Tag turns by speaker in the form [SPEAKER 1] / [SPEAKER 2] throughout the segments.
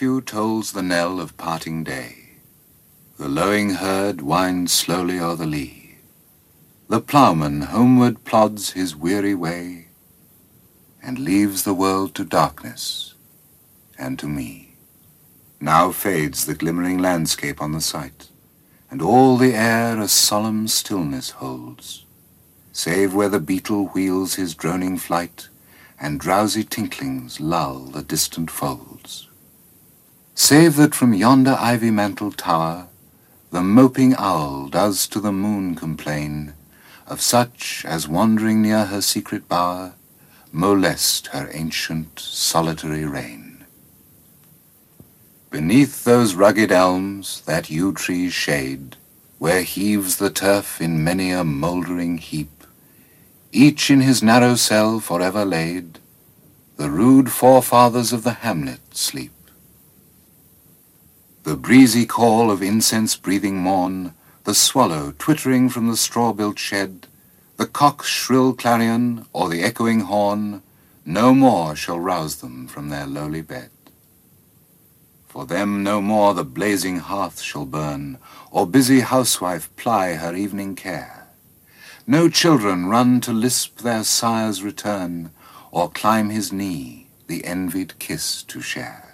[SPEAKER 1] Curfew tolls the knell of parting day. The lowing herd winds slowly o'er the lea. The ploughman homeward plods his weary way, and leaves the world to darkness and to me. Now fades the glimmering landscape on the sight, and all the air a solemn stillness holds, save where the beetle wheels his droning flight, and drowsy tinklings lull the distant folds. Save that from yonder ivy-mantled tower the moping owl does to the moon complain of such as wandering near her secret bower molest her ancient solitary reign. Beneath those rugged elms that yew trees shade, where heaves the turf in many a mouldering heap, each in his narrow cell forever laid, the rude forefathers of the hamlet sleep. The breezy call of incense-breathing morn, the swallow twittering from the straw-built shed, the cock's shrill clarion or the echoing horn, no more shall rouse them from their lowly bed. For them no more the blazing hearth shall burn, or busy housewife ply her evening care. No children run to lisp their sire's return, or climb his knee the envied kiss to share.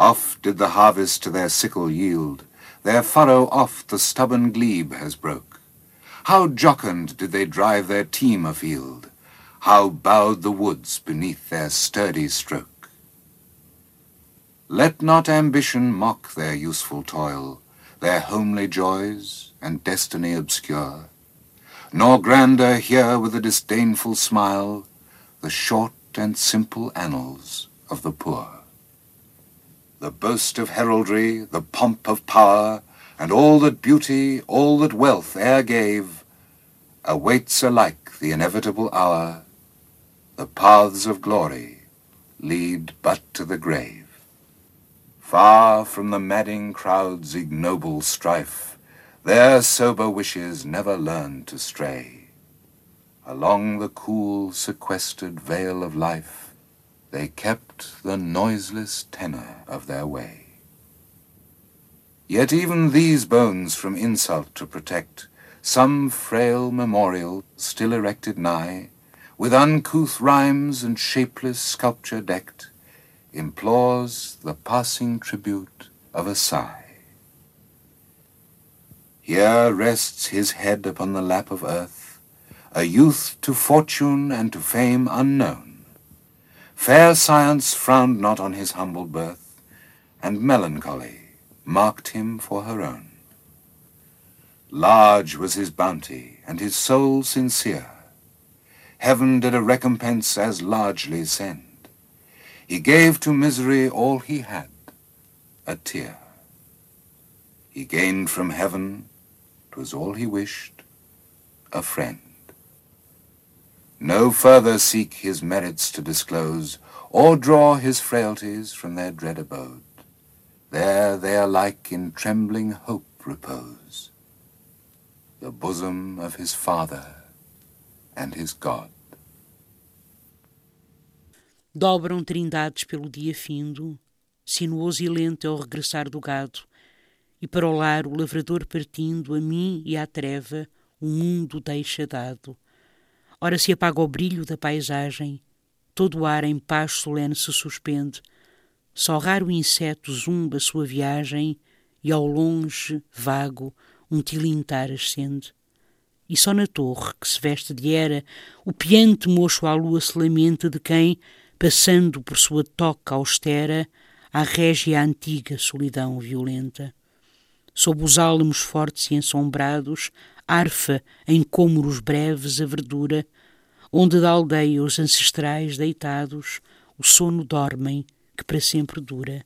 [SPEAKER 1] Oft did the harvest to their sickle yield, their furrow oft the stubborn glebe has broke. How jocund did they drive their team afield, how bowed the woods beneath their sturdy stroke. Let not ambition mock their useful toil, their homely joys and destiny obscure, nor grandeur hear with a disdainful smile the short and simple annals of the poor the boast of heraldry, the pomp of power, and all that beauty, all that wealth e'er gave, awaits alike the inevitable hour. The paths of glory lead but to the grave. Far from the madding crowd's ignoble strife, their sober wishes never learn to stray. Along the cool, sequestered vale of life, they kept the noiseless tenor of their way. Yet even these bones from insult to protect, some frail memorial still erected nigh, with uncouth rhymes and shapeless sculpture decked, implores the passing tribute of a sigh. Here rests his head upon the lap of earth, a youth to fortune and to fame unknown, Fair science frowned not on his humble birth, and melancholy marked him for her own. Large was his bounty, and his soul sincere. Heaven did a recompense as largely send. He gave to misery all he had, a tear. He gained from heaven, 'twas all he wished, a friend. No further seek his merits to disclose, or draw his frailties from their dread abode. There they alike in trembling hope repose, the bosom of his Father and his God.
[SPEAKER 2] Dobram trindades pelo dia findo, sinuoso e lento é o regressar do gado, e para o lar o lavrador partindo, a mim e à treva, o mundo deixa dado Ora se apaga o brilho da paisagem, todo o ar em paz solene se suspende, só raro inseto zumba sua viagem e ao longe, vago, um tilintar ascende. E só na torre, que se veste de era, o piante mocho à lua se lamenta de quem, passando por sua toca austera, à régia antiga solidão violenta. Sob os álamos fortes e ensombrados, arfa em cômoros breves a verdura, onde da aldeia os ancestrais deitados, o sono dormem que para sempre dura.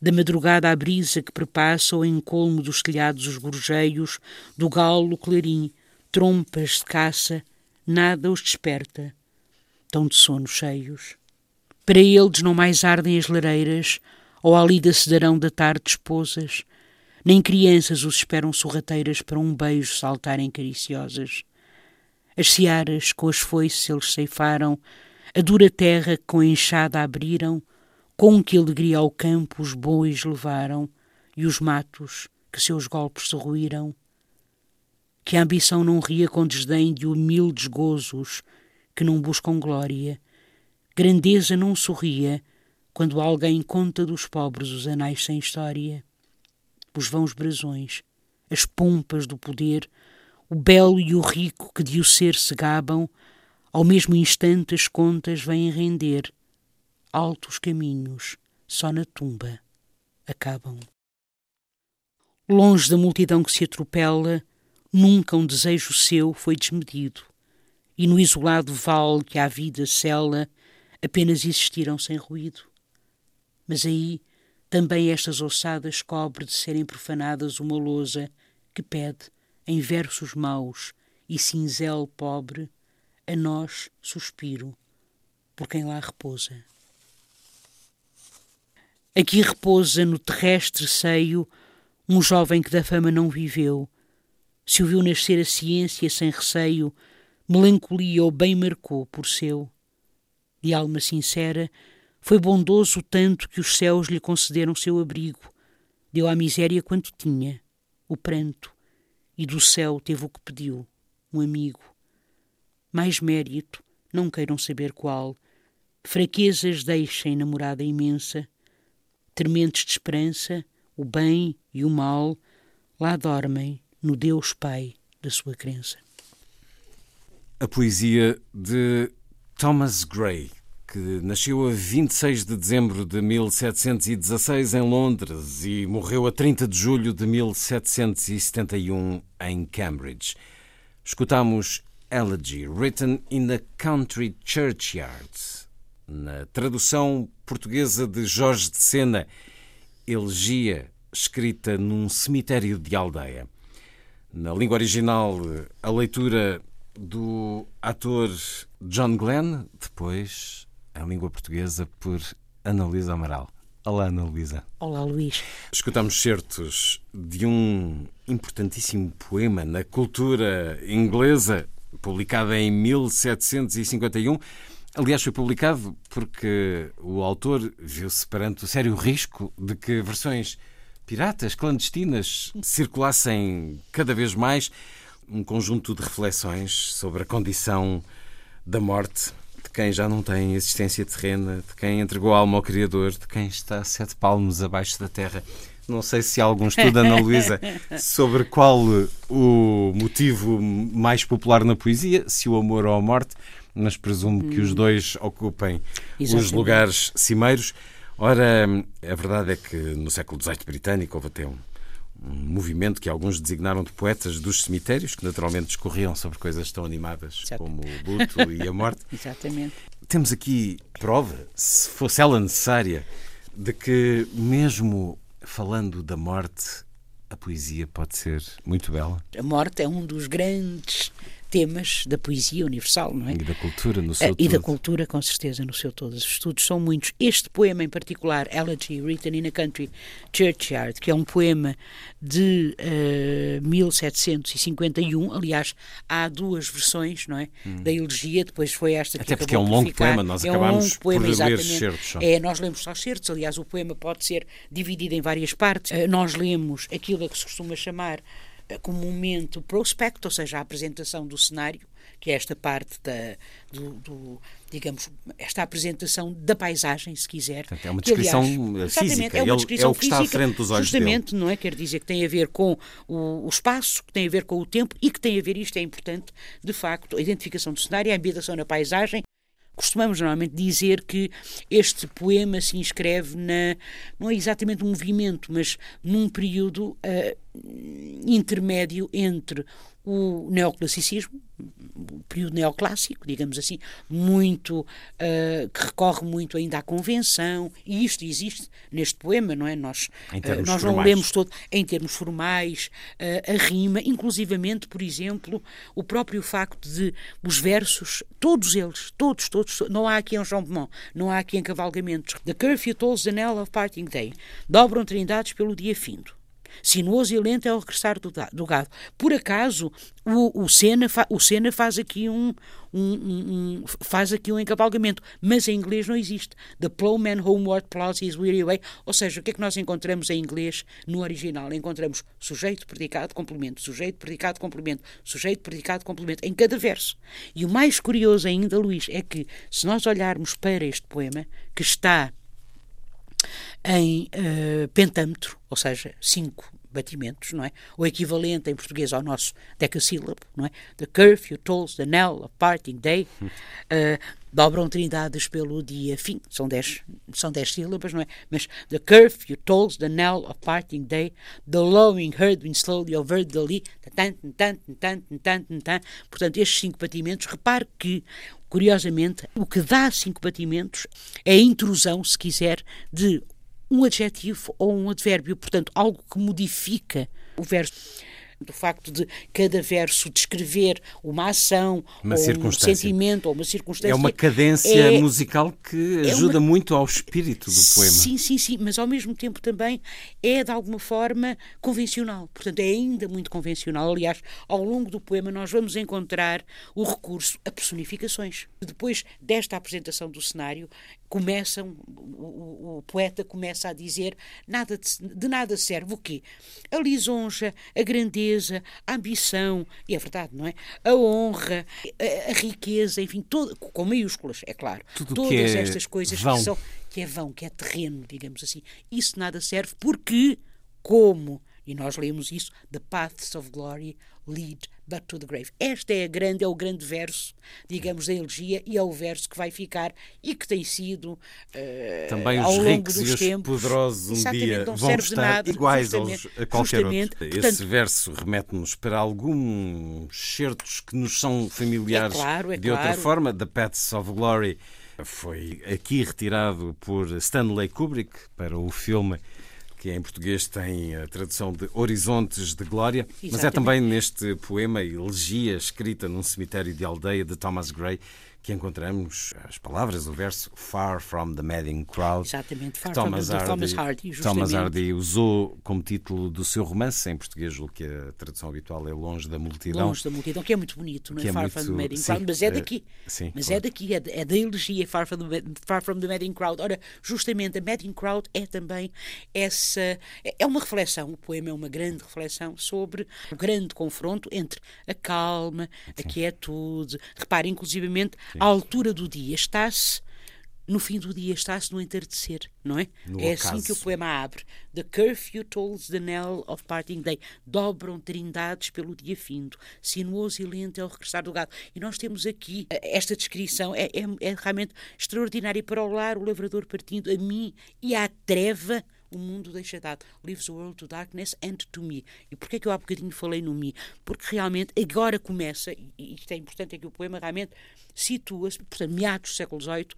[SPEAKER 2] Da madrugada a brisa que perpassa o encolmo dos telhados os gorjeios, do galo clarim, trompas de caça, nada os desperta, tão de sono cheios. Para eles não mais ardem as lareiras, ou a lida sedarão da tarde esposas, nem crianças os esperam sorrateiras para um beijo saltarem cariciosas. As searas com as foices eles ceifaram, a dura terra com a enxada abriram, com que alegria ao campo os bois levaram e os matos que seus golpes se ruíram. Que a ambição não ria com desdém de humildes gozos que não buscam glória. Grandeza não sorria quando alguém conta dos pobres os anais sem história. Os vãos brasões, as pompas do poder, o belo e o rico que de o ser se gabam, ao mesmo instante as contas vêm render altos caminhos, só na tumba acabam. Longe da multidão que se atropela, nunca um desejo seu foi desmedido, e no isolado vale que a vida cela, apenas existiram sem ruído. Mas aí também estas ossadas cobre de serem profanadas uma lousa que pede, em versos maus e cinzel pobre, a nós suspiro por quem lá repousa. Aqui repousa no terrestre seio um jovem que da fama não viveu. Se o viu nascer a ciência sem receio, melancolia ou bem marcou por seu. De alma sincera, foi bondoso tanto que os céus lhe concederam seu abrigo. Deu à miséria quanto tinha, o pranto, e do céu teve o que pediu, um amigo. Mais mérito, não queiram saber qual, fraquezas deixem namorada imensa, Trementes de esperança, o bem e o mal lá dormem no Deus Pai da sua crença.
[SPEAKER 3] A poesia de Thomas Gray, que nasceu a 26 de dezembro de 1716 em Londres e morreu a 30 de julho de 1771 em Cambridge. Escutamos Elegy, written in a country churchyard, na tradução portuguesa de Jorge de Sena, elegia escrita num cemitério de aldeia. Na língua original, a leitura do ator John Glenn, depois em língua portuguesa por Ana Luísa Amaral. Olá, Ana Luísa.
[SPEAKER 2] Olá, Luís.
[SPEAKER 3] Escutamos certos de um importantíssimo poema na cultura inglesa, publicado em 1751 Aliás, foi publicado porque o autor viu-se perante o sério risco de que versões piratas, clandestinas, circulassem cada vez mais um conjunto de reflexões sobre a condição da morte quem já não tem existência terrena, de quem entregou a alma ao Criador, de quem está sete palmos abaixo da terra. Não sei se há algum estudo, Ana Luísa, sobre qual o motivo mais popular na poesia, se o amor ou a morte mas presumo hum. que os hum. dois ocupem Exatamente. os lugares cimeiros. Ora, a verdade é que no século XVIII britânico houve até um, um movimento que alguns designaram de poetas dos cemitérios, que naturalmente discorriam sobre coisas tão animadas Exato. como o luto e a morte.
[SPEAKER 2] Exatamente.
[SPEAKER 3] Temos aqui prova, se fosse ela necessária, de que mesmo falando da morte, a poesia pode ser muito bela.
[SPEAKER 2] A morte é um dos grandes temas da poesia universal, não é?
[SPEAKER 3] E da cultura no seu
[SPEAKER 2] uh,
[SPEAKER 3] todo.
[SPEAKER 2] E da cultura, com certeza, no seu todo. Os estudos são muitos. Este poema em particular, Elegy, Written in a Country Churchyard, que é um poema de uh, eh, 1751, aliás, há duas versões, não é? Hum. Da elegia, depois foi esta que
[SPEAKER 3] Até porque é um longo
[SPEAKER 2] ficar.
[SPEAKER 3] poema, nós é acabamos um longo poema, por ler certos.
[SPEAKER 2] É, nós lemos só certos, aliás, o poema pode ser dividido em várias partes. Uh, nós lemos aquilo a que se costuma chamar comumente o prospecto, ou seja, a apresentação do cenário, que é esta parte da, do, do digamos, esta apresentação da paisagem, se quiser.
[SPEAKER 3] Portanto, é uma descrição que, aliás, física, é, uma descrição é o que está à frente dos olhos
[SPEAKER 2] justamente,
[SPEAKER 3] dele.
[SPEAKER 2] não é? Quer dizer que tem a ver com o, o, espaço, que tem a ver com o tempo e que tem a ver, isto é importante, de facto, a identificação do cenário, a ambientação na paisagem, costumamos normalmente dizer que este poema se inscreve na, não é exatamente um movimento, mas num período uh, intermédio entre o neoclassicismo, o período neoclássico, digamos assim, muito uh, que recorre muito ainda à convenção, e isto existe neste poema, não é? Nós,
[SPEAKER 3] uh,
[SPEAKER 2] nós não lemos todo em termos formais, uh, a rima, inclusivamente, por exemplo, o próprio facto de os versos, todos eles, todos, todos, não há aqui um João Beaumont, não há aqui encavalgamentos. The curfew tolls the knell of parting day, dobram trindades pelo dia findo. Sinuoso e lento é o regressar do, do gado. Por acaso, o, o, Senna, fa, o Senna faz aqui um, um, um, faz aqui um encavalgamento, mas em inglês não existe. The plowman homeward plows his weary way. Ou seja, o que é que nós encontramos em inglês no original? Encontramos sujeito, predicado, complemento, sujeito, predicado, complemento, sujeito, predicado, complemento, em cada verso. E o mais curioso ainda, Luís, é que se nós olharmos para este poema, que está em uh, pentâmetro, ou seja, cinco batimentos, não é? O equivalente em português ao nosso decassílabo, não é? The curfew tolls the knell of parting day. Uh, dobram trindades pelo dia fim, são dez, são dez sílabas, não é? Mas the curfew tolls the knell of parting day, the lowing heard when slowly over the lee, tan, tan, tan, tan, tan, portanto, estes cinco batimentos, repare que Curiosamente, o que dá cinco batimentos é a intrusão, se quiser, de um adjetivo ou um advérbio, portanto, algo que modifica o verso do facto de cada verso descrever uma ação, uma ou um sentimento, ou uma circunstância.
[SPEAKER 3] É uma cadência é, musical que é ajuda uma, muito ao espírito do poema.
[SPEAKER 2] Sim, sim, sim, mas ao mesmo tempo também é de alguma forma convencional. Portanto, é ainda muito convencional. Aliás, ao longo do poema nós vamos encontrar o recurso a personificações. Depois desta apresentação do cenário, começam, o, o, poeta começa a dizer nada de, de, nada serve o quê? A lisonja, a grandeza, a ambição, e é verdade, não é? A honra, a, a riqueza, enfim, todo, com maiúsculas, é claro.
[SPEAKER 3] Tudo
[SPEAKER 2] Todas
[SPEAKER 3] é
[SPEAKER 2] estas coisas
[SPEAKER 3] vão.
[SPEAKER 2] que são que é vão, que é terreno, digamos assim. Isso nada serve porque, como, e nós lemos isso, the paths of glory lead but to the grave. Este é, a grande, é o grande verso, digamos, da elegia e é o verso que vai ficar e que tem sido uh,
[SPEAKER 3] também
[SPEAKER 2] os
[SPEAKER 3] ricos e
[SPEAKER 2] os tempos,
[SPEAKER 3] poderosos um dia vão estar
[SPEAKER 2] nada,
[SPEAKER 3] iguais aos, a qualquer outro.
[SPEAKER 2] Portanto,
[SPEAKER 3] Esse verso remete-nos para alguns certos que nos são familiares
[SPEAKER 2] é claro, é
[SPEAKER 3] de
[SPEAKER 2] claro.
[SPEAKER 3] outra forma. The Paths of Glory foi aqui retirado por Stanley Kubrick para o filme que em português tem a tradução de Horizontes de Glória, Exatamente. mas é também neste poema Elegia, escrita num cemitério de aldeia de Thomas Gray, que encontramos as palavras, o verso Far from the Madding Crowd.
[SPEAKER 2] Exatamente, Far
[SPEAKER 3] Thomas
[SPEAKER 2] from the,
[SPEAKER 3] Hardy,
[SPEAKER 2] Thomas Hardy.
[SPEAKER 3] Thomas Hardy usou como título do seu romance, em português, o que a tradução habitual é Longe da Multidão.
[SPEAKER 2] Longe da Multidão, que é muito bonito, não é?
[SPEAKER 3] É
[SPEAKER 2] Far
[SPEAKER 3] muito,
[SPEAKER 2] from the Madding
[SPEAKER 3] sim,
[SPEAKER 2] Crowd, mas é daqui.
[SPEAKER 3] Sim,
[SPEAKER 2] mas
[SPEAKER 3] claro.
[SPEAKER 2] é daqui, é, é da elegia Far from, the, Far from the Madding Crowd. Ora, justamente a Madding Crowd é também essa. É, é uma reflexão, o poema é uma grande reflexão sobre o grande confronto entre a calma, a quietude. Repare, inclusivamente, a altura do dia está-se no fim do dia está-se no entardecer, não é?
[SPEAKER 3] No
[SPEAKER 2] é
[SPEAKER 3] ocaso.
[SPEAKER 2] assim que o poema abre. The curfew tolls the knell of parting day. Dobram trindades pelo dia findo. Sinuoso e lento é o regressar do gado. E nós temos aqui eh, esta descrição, é, é, é realmente extraordinária. Para o lar, o lavrador partindo a mim e à treva o mundo deixa dado. Leaves the world to darkness and to me. E porquê é que eu há bocadinho falei no me? Porque realmente agora começa, e isto é importante, é que o poema realmente situa-se, portanto, meados do século XVIII,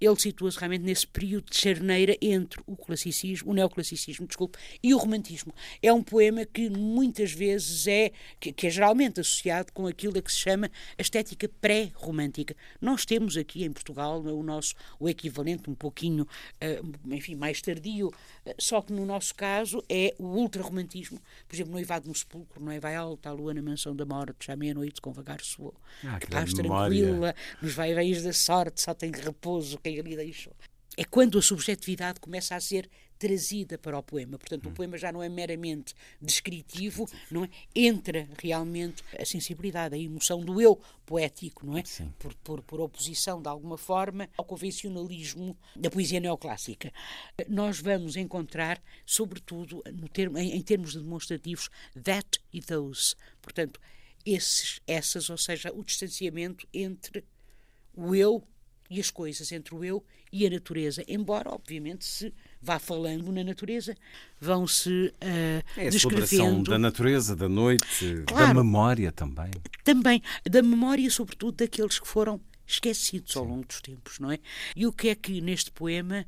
[SPEAKER 2] ele situa-se realmente nesse período de charneira entre o classicismo, o neoclassicismo, desculpe, e o romantismo. É um poema que muitas vezes é, que, que é geralmente associado com aquilo a que se chama a estética pré-romântica. Nós temos aqui em Portugal o nosso, o equivalente um pouquinho, uh, enfim, mais tardio, uh, só que no nosso caso é o ultra-romantismo. Por exemplo, Noivado no Sepulcro, não é? Vai alta a lua na mansão da morte, já meia-noite com vagar soou.
[SPEAKER 3] Ah,
[SPEAKER 2] que
[SPEAKER 3] que
[SPEAKER 2] paz
[SPEAKER 3] memória.
[SPEAKER 2] tranquila, nos vai-veios da sorte, só tem repouso quem ali deixou. É quando a subjetividade começa a ser trazida para o poema. Portanto, o poema já não é meramente descritivo, não é? Entra realmente a sensibilidade, a emoção do eu poético, não é? Por, por, por oposição, de alguma forma, ao convencionalismo da poesia neoclássica. Nós vamos encontrar, sobretudo, no termo, em, em termos de demonstrativos, that e those. Portanto, esses, essas, ou seja, o distanciamento entre o eu e as coisas entre o eu e a natureza, embora, obviamente, se vá falando na natureza, vão-se uh,
[SPEAKER 3] é a descrevendo. da natureza, da noite, claro, da memória também.
[SPEAKER 2] Também, da memória, sobretudo, daqueles que foram esquecidos Sim. ao longo dos tempos, não é? E o que é que neste poema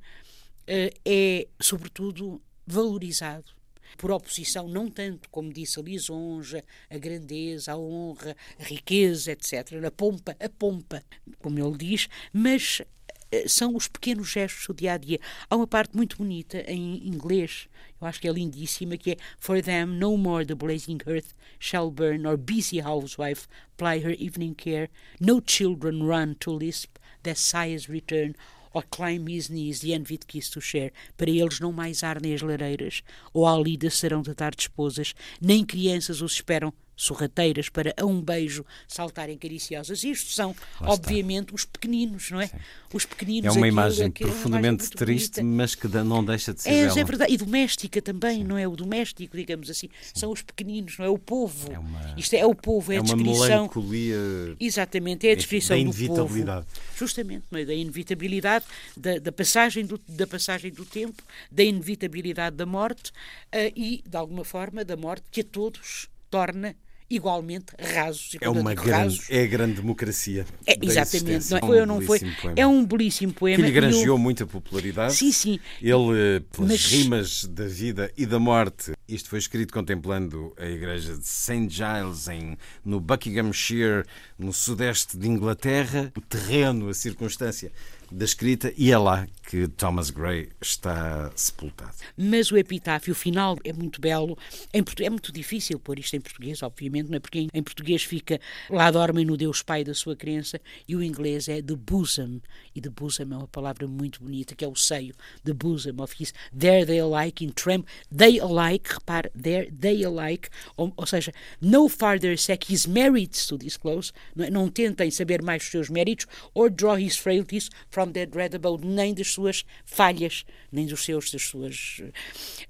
[SPEAKER 2] uh, é, sobretudo, valorizado por oposição, não tanto, como disse a lisonja, a grandeza, a honra, a riqueza, etc., a pompa, a pompa, como ele diz, mas eh, são os pequenos gestos do dia a dia. Há uma parte muito bonita em inglês, eu acho que é lindíssima, que é For them no more the blazing earth shall burn, or busy housewife ply her evening care, no children run to lisp, their sighs return, or climb his knees the envied kiss to share. Para eles não mais ardem as lareiras, ou à lida serão de tarde esposas, nem crianças os esperam sorrateiras para a um beijo saltarem cariciosas. Isto são, obviamente, os pequeninos, não é? Sim. Os pequeninos.
[SPEAKER 3] É uma aquilo, imagem aquilo, profundamente é uma imagem triste, mas que não deixa de ser.
[SPEAKER 2] É, é verdade. E doméstica também, Sim. não é? O doméstico, digamos assim. Sim. São os pequeninos, não é? O povo. É uma, Isto é o povo, é, é a descrição.
[SPEAKER 3] Uma melancolia.
[SPEAKER 2] Exatamente, é a descrição
[SPEAKER 3] da inevitabilidade.
[SPEAKER 2] do povo. Justamente, não é? da inevitabilidade, da, da, passagem do, da passagem do tempo, da inevitabilidade da morte uh, e, de alguma forma, da morte que a todos torna igualmente rasos.
[SPEAKER 3] é uma grande, rasos, é a grande democracia.
[SPEAKER 2] É, exatamente. Não é, foi ou não foi? Poema. É um belíssimo poema.
[SPEAKER 3] Que lhe granjeou muita popularidade.
[SPEAKER 2] Sim, sim.
[SPEAKER 3] Ele, pelas Mas... rimas da vida e da morte, isto foi escrito contemplando a igreja de St. Giles em, no Buckinghamshire, no sudeste de Inglaterra. O terreno, a circunstância da escrita e é lá que Thomas Gray está sepultado.
[SPEAKER 2] Mas o epitáfio final é muito belo. É muito difícil pôr isto em português, obviamente, não é? porque em, português fica lá dormem no Deus Pai da sua crença e o inglês é the bosom. E the bosom é uma palavra muito bonita, que é o seio. The bosom of his. There they alike in tremble. They alike, repare, there they alike. Ou, ou seja, no farther seek his merits to disclose. Não, é? não tentem saber mais os seus méritos or draw his frailties from from dread abode, nem das suas falhas, nem dos seus, das suas.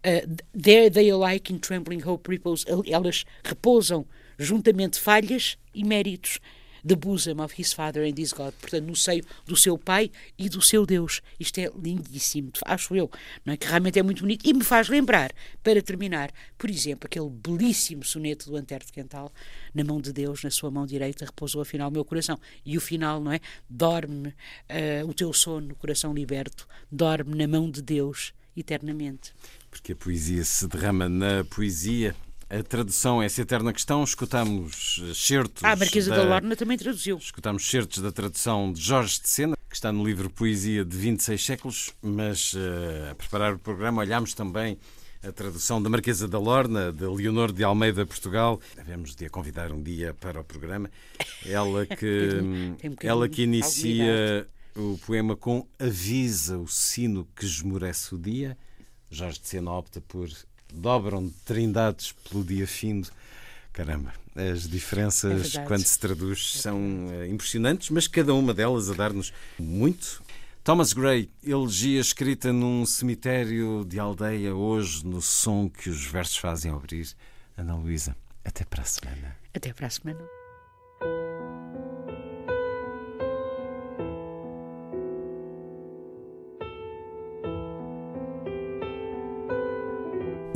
[SPEAKER 2] Uh, there they alike in trembling hope repose. Elas repousam juntamente falhas e méritos the bosom of his father and his God, portanto, no seio do seu pai e do seu Deus. Isto é lindíssimo, acho eu, não é? que realmente é muito bonito e me faz lembrar, para terminar, por exemplo, aquele belíssimo soneto do Antero de Quental, na mão de Deus, na sua mão direita, repousou afinal o meu coração. E o final, não é? Dorme uh, o teu sono, coração liberto, dorme na mão de Deus eternamente.
[SPEAKER 3] Porque a poesia se derrama na poesia a tradução, essa eterna questão, escutamos certos.
[SPEAKER 2] Ah, a Marquesa da, da Lorna também traduziu.
[SPEAKER 3] Escutamos certos da tradução de Jorge de Sena, que está no livro Poesia de 26 séculos, mas uh, a preparar o programa olhámos também a tradução da Marquesa da Lorna, de Leonor de Almeida, Portugal. Devemos de a convidar um dia para o programa. Ela que, um ela que inicia o poema com Avisa o sino que esmorece o dia. Jorge de Sena opta por dobram trindades pelo dia findo. Caramba, as diferenças é quando se traduz são uh, impressionantes, mas cada uma delas a dar-nos muito. Thomas Gray, elegia escrita num cemitério de aldeia hoje, no som que os versos fazem abrir. Ana Luísa, até para a semana.
[SPEAKER 2] Até para a semana.